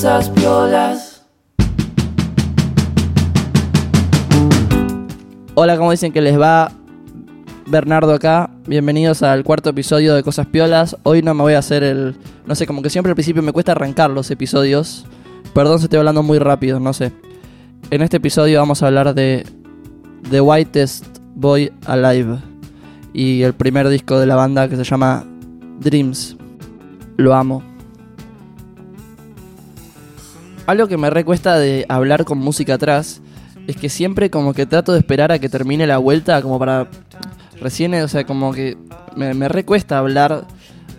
cosas piolas. Hola, ¿cómo dicen que les va? Bernardo acá, bienvenidos al cuarto episodio de Cosas Piolas. Hoy no me voy a hacer el... No sé, como que siempre al principio me cuesta arrancar los episodios. Perdón si estoy hablando muy rápido, no sé. En este episodio vamos a hablar de The Whitest Boy Alive y el primer disco de la banda que se llama Dreams. Lo amo. Algo que me recuesta de hablar con música atrás es que siempre como que trato de esperar a que termine la vuelta como para recién, o sea, como que me, recuesta hablar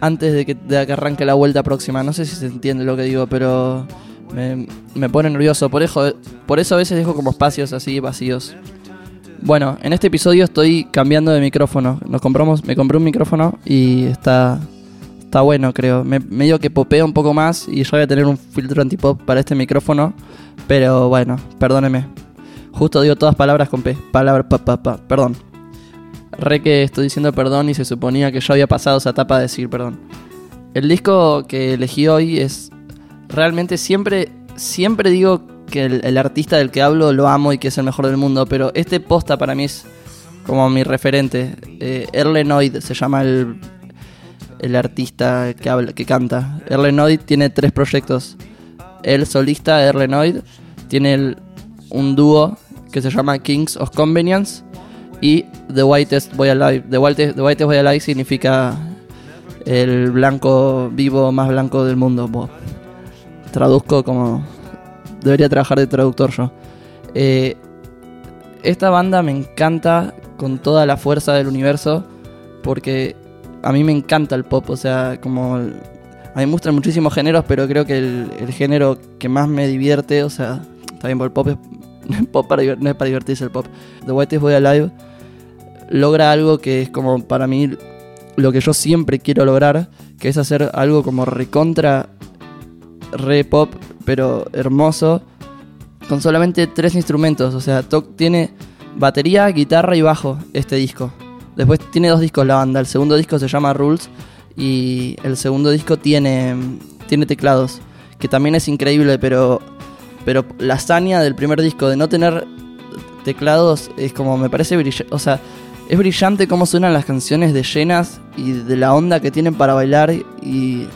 antes de que, de que arranque la vuelta próxima. No sé si se entiende lo que digo, pero me, me pone nervioso. Por eso, por eso a veces dejo como espacios así vacíos. Bueno, en este episodio estoy cambiando de micrófono. Nos compramos, me compré un micrófono y está, está bueno, creo. Me, medio que popea un poco más y yo voy a tener un filtro antipop para este micrófono. Pero bueno, perdóneme. Justo digo todas palabras con P. Palabra, pa, pa, pa. Perdón. Re que estoy diciendo perdón y se suponía que yo había pasado esa etapa de decir perdón. El disco que elegí hoy es realmente siempre, siempre digo que el, artista del que hablo lo amo y que es el mejor del mundo, pero este posta para mí es como mi referente. Eh, Erlenoid se llama el, el artista que, habla, que canta. Erlenoid tiene tres proyectos. El solista Erlenoid tiene un dúo que se llama Kings of Convenience y The Whitest Boy Alive. The Whitest, The Whitest Boy Alive significa el blanco vivo más blanco del mundo. Traduzco como debería trabajar de traductor yo. Eh, esta banda me encanta con toda la fuerza del universo porque a mí me encanta el pop, o sea, como... A mí me gustan muchísimos géneros, pero creo que el, género que más me divierte, o sea, bien, por el pop es, pop para, no es para divertirse el pop. The Whitest Boy Alive logra algo que es como para mí lo que yo siempre quiero lograr, que es hacer algo como recontra re pop, pero hermoso, con solamente tres instrumentos. O sea, tiene batería, guitarra y bajo este disco. Después tiene dos discos la banda. El segundo disco se llama Rules y el segundo disco tiene, tiene teclados, que también es increíble, pero, pero la hazaña del primer disco de no tener teclados es como me parece brillante. O sea, es brillante cómo suenan las canciones de llenas y de la onda que tienen para bailar y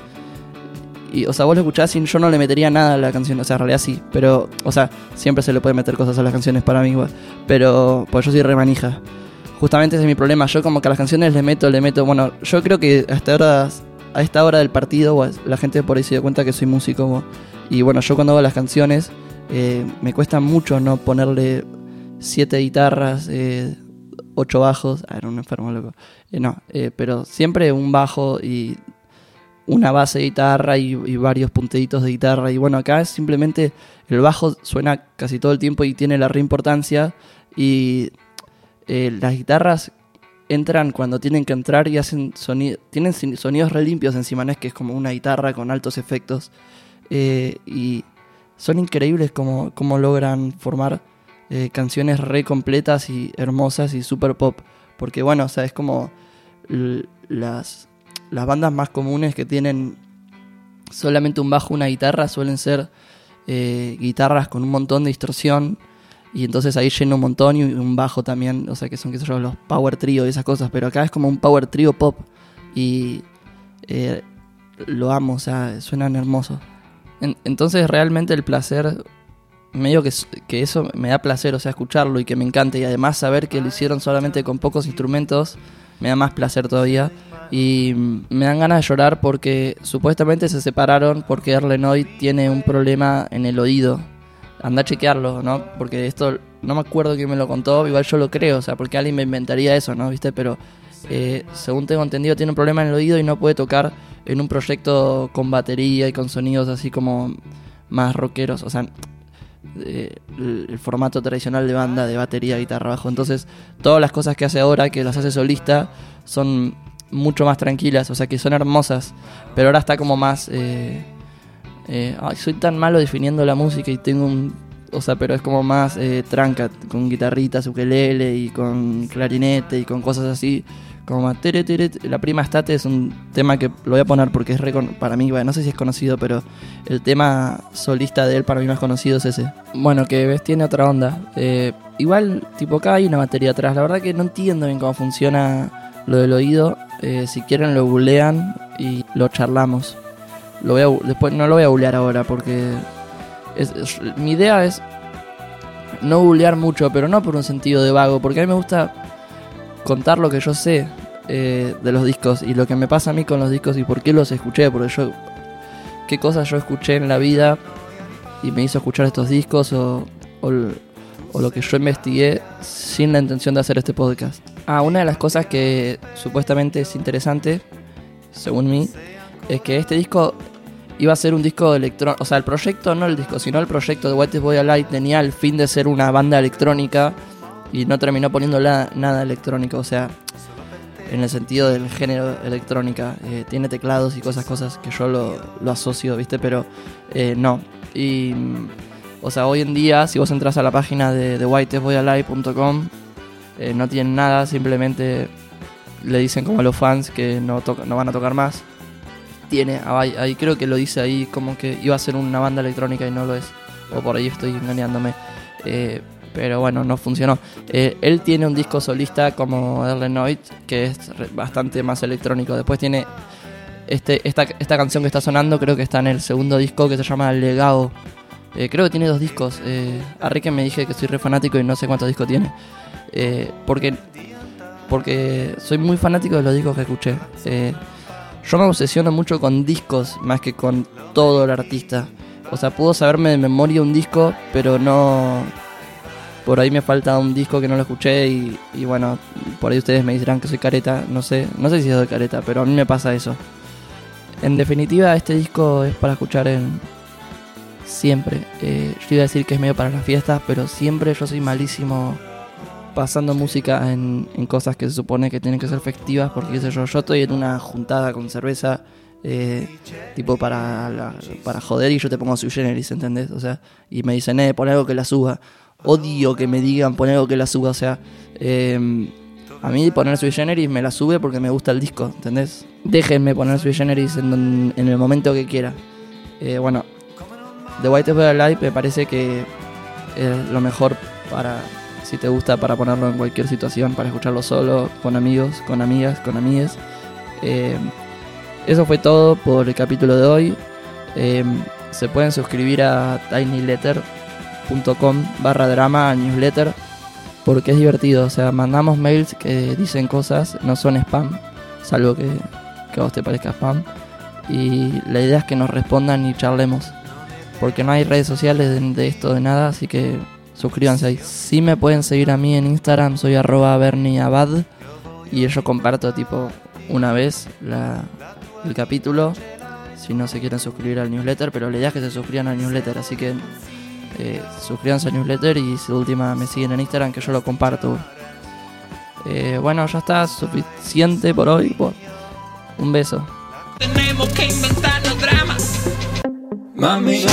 y, o sea, vos lo escuchás y yo no le metería nada a la canción, o sea, en realidad sí, pero, o sea, siempre se le puede meter cosas a las canciones para mí, pero, pues yo soy remanija. Justamente ese es mi problema, yo como que a las canciones le meto, le meto, bueno, yo creo que hasta ahora, a esta hora del partido, la gente por ahí se dio cuenta que soy músico, y bueno, yo cuando hago las canciones, eh, me cuesta mucho no ponerle siete guitarras, eh, ocho bajos, ah, era un enfermo loco, eh, no, pero siempre un bajo y una base de guitarra y, y, varios punteditos de guitarra. Y bueno, acá simplemente el bajo suena casi todo el tiempo y tiene la reimportancia. Y eh, las guitarras entran cuando tienen que entrar y hacen tienen sonidos re limpios encima, no es que es como una guitarra con altos efectos. Eh, y son increíbles como, como logran formar eh, canciones re completas y hermosas y super pop. Porque bueno, o sea, es como las las bandas más comunes que tienen solamente un bajo, una guitarra, suelen ser guitarras con un montón de distorsión. Y entonces ahí llena un montón y un bajo también, o sea que son qué sé los power trio y esas cosas, pero acá es como un power trio pop y eh, lo amo, o sea, suenan hermosos. En, entonces realmente el placer, medio que, que eso me da placer, o sea, escucharlo y que me encante y además saber que lo hicieron solamente con pocos instrumentos, me da más placer todavía. Y me dan ganas de llorar porque supuestamente se separaron porque Erlenoid tiene un problema en el oído. Anda a chequearlo, ¿no? Porque esto no me acuerdo quién me lo contó, igual yo lo creo, o sea, porque alguien me inventaría eso, ¿no? ¿Viste? Pero eh, según tengo entendido tiene un problema en el oído y no puede tocar en un proyecto con batería y con sonidos así como más rockeros, o sea, eh, el, formato tradicional de banda de batería, guitarra, bajo. Entonces, todas las cosas que hace ahora, que las hace solista, son mucho más tranquilas, o sea que son hermosas, pero ahora está como más... Eh, eh, soy tan malo definiendo la música y tengo un o sea, pero es como más eh, tranca, con guitarritas, ukelele y con clarinete y con cosas así. Como más tere, tere, La prima estate es un tema que lo voy a poner porque es para mí, bueno, no sé si es conocido, pero el tema solista de él para mí más conocido es ese. Bueno, que ves, tiene otra onda. Eh, igual, tipo, acá hay una batería atrás. La verdad que no entiendo bien cómo funciona lo del oído. Eh, si quieren lo googlean y lo charlamos. Lo voy a, después no lo voy a googlear ahora porque mi idea es no googlear mucho, pero no por un sentido de vago, porque a mí me gusta contar lo que yo sé eh, de los discos y lo que me pasa a mí con los discos y por qué los escuché, porque yo, qué cosas yo escuché en la vida y me hizo escuchar estos discos o, o, lo que yo investigué sin la intención de hacer este podcast. Ah, una de las cosas que supuestamente es interesante, según mí, es que este disco iba a ser un disco electrónico. O sea, el proyecto, no el disco, sino el proyecto de White Boy Alive tenía el fin de ser una banda electrónica y no terminó poniendo nada electrónico. O sea, en el sentido del género electrónica. Eh, tiene teclados y cosas, cosas que yo lo, asocio, ¿viste? Pero eh, no. Y. O sea, hoy en día, si vos entras a la página de, de whiteboyalive.com, eh, no tienen nada, simplemente le dicen como a los fans que no, no van a tocar más tiene, ahí, creo que lo dice ahí como que iba a ser una banda electrónica y no lo es. O por ahí estoy engañándome. Eh, pero bueno, no funcionó. Eh, él tiene un disco solista como Erlenoid, que es bastante más electrónico. Después tiene este, esta, esta canción que está sonando, creo que está en el segundo disco que se llama Legado. Eh, creo que tiene dos discos. Eh, que me dije que soy re fanático y no sé cuántos discos tiene. porque, porque soy muy fanático de los discos que escuché. Yo me obsesiono mucho con discos más que con todo el artista. O sea, puedo saberme de memoria un disco, pero no. Por ahí me falta un disco que no lo escuché y, bueno, por ahí ustedes me dirán que soy careta. No sé, no sé si soy careta, pero a mí me pasa eso. En definitiva, este disco es para escuchar en. Siempre. Eh, yo iba a decir que es medio para las fiestas, pero siempre yo soy malísimo pasando música en, cosas que se supone que tienen que ser festivas, porque yo, yo estoy en una juntada con cerveza, eh, tipo para, para joder y yo te pongo su generis, ¿entendés? O sea, y me dicen, eh, pon algo que la suba. Odio que me digan, pon algo que la suba, o sea, eh, a mí poner su generis me la sube porque me gusta el disco, ¿entendés? Déjenme poner su generis en, en el momento que quiera. Eh, bueno, The White is Live me parece que es lo mejor para si te gusta para ponerlo en cualquier situación, para escucharlo solo, con amigos, con amigas, con amigues. Eh, eso fue todo por el capítulo de hoy. Eh, se pueden suscribir a tinyletter.com barra drama newsletter porque es divertido. O sea, mandamos mails que dicen cosas, no son spam, salvo que, que a vos te parezca spam. Y la idea es que nos respondan y charlemos. Porque no hay redes sociales de esto, de nada, así que suscríbanse ahí. Si me pueden seguir a mí en Instagram, soy arroba berniabad y yo comparto tipo una vez el capítulo. Si no se quieren suscribir al newsletter, pero la idea es que se suscriban al newsletter, así que eh, suscríbanse al newsletter y si de última me siguen en Instagram que yo lo comparto. Eh, bueno, ya está suficiente por hoy. Un beso. Tenemos que inventarnos dramas. Mami.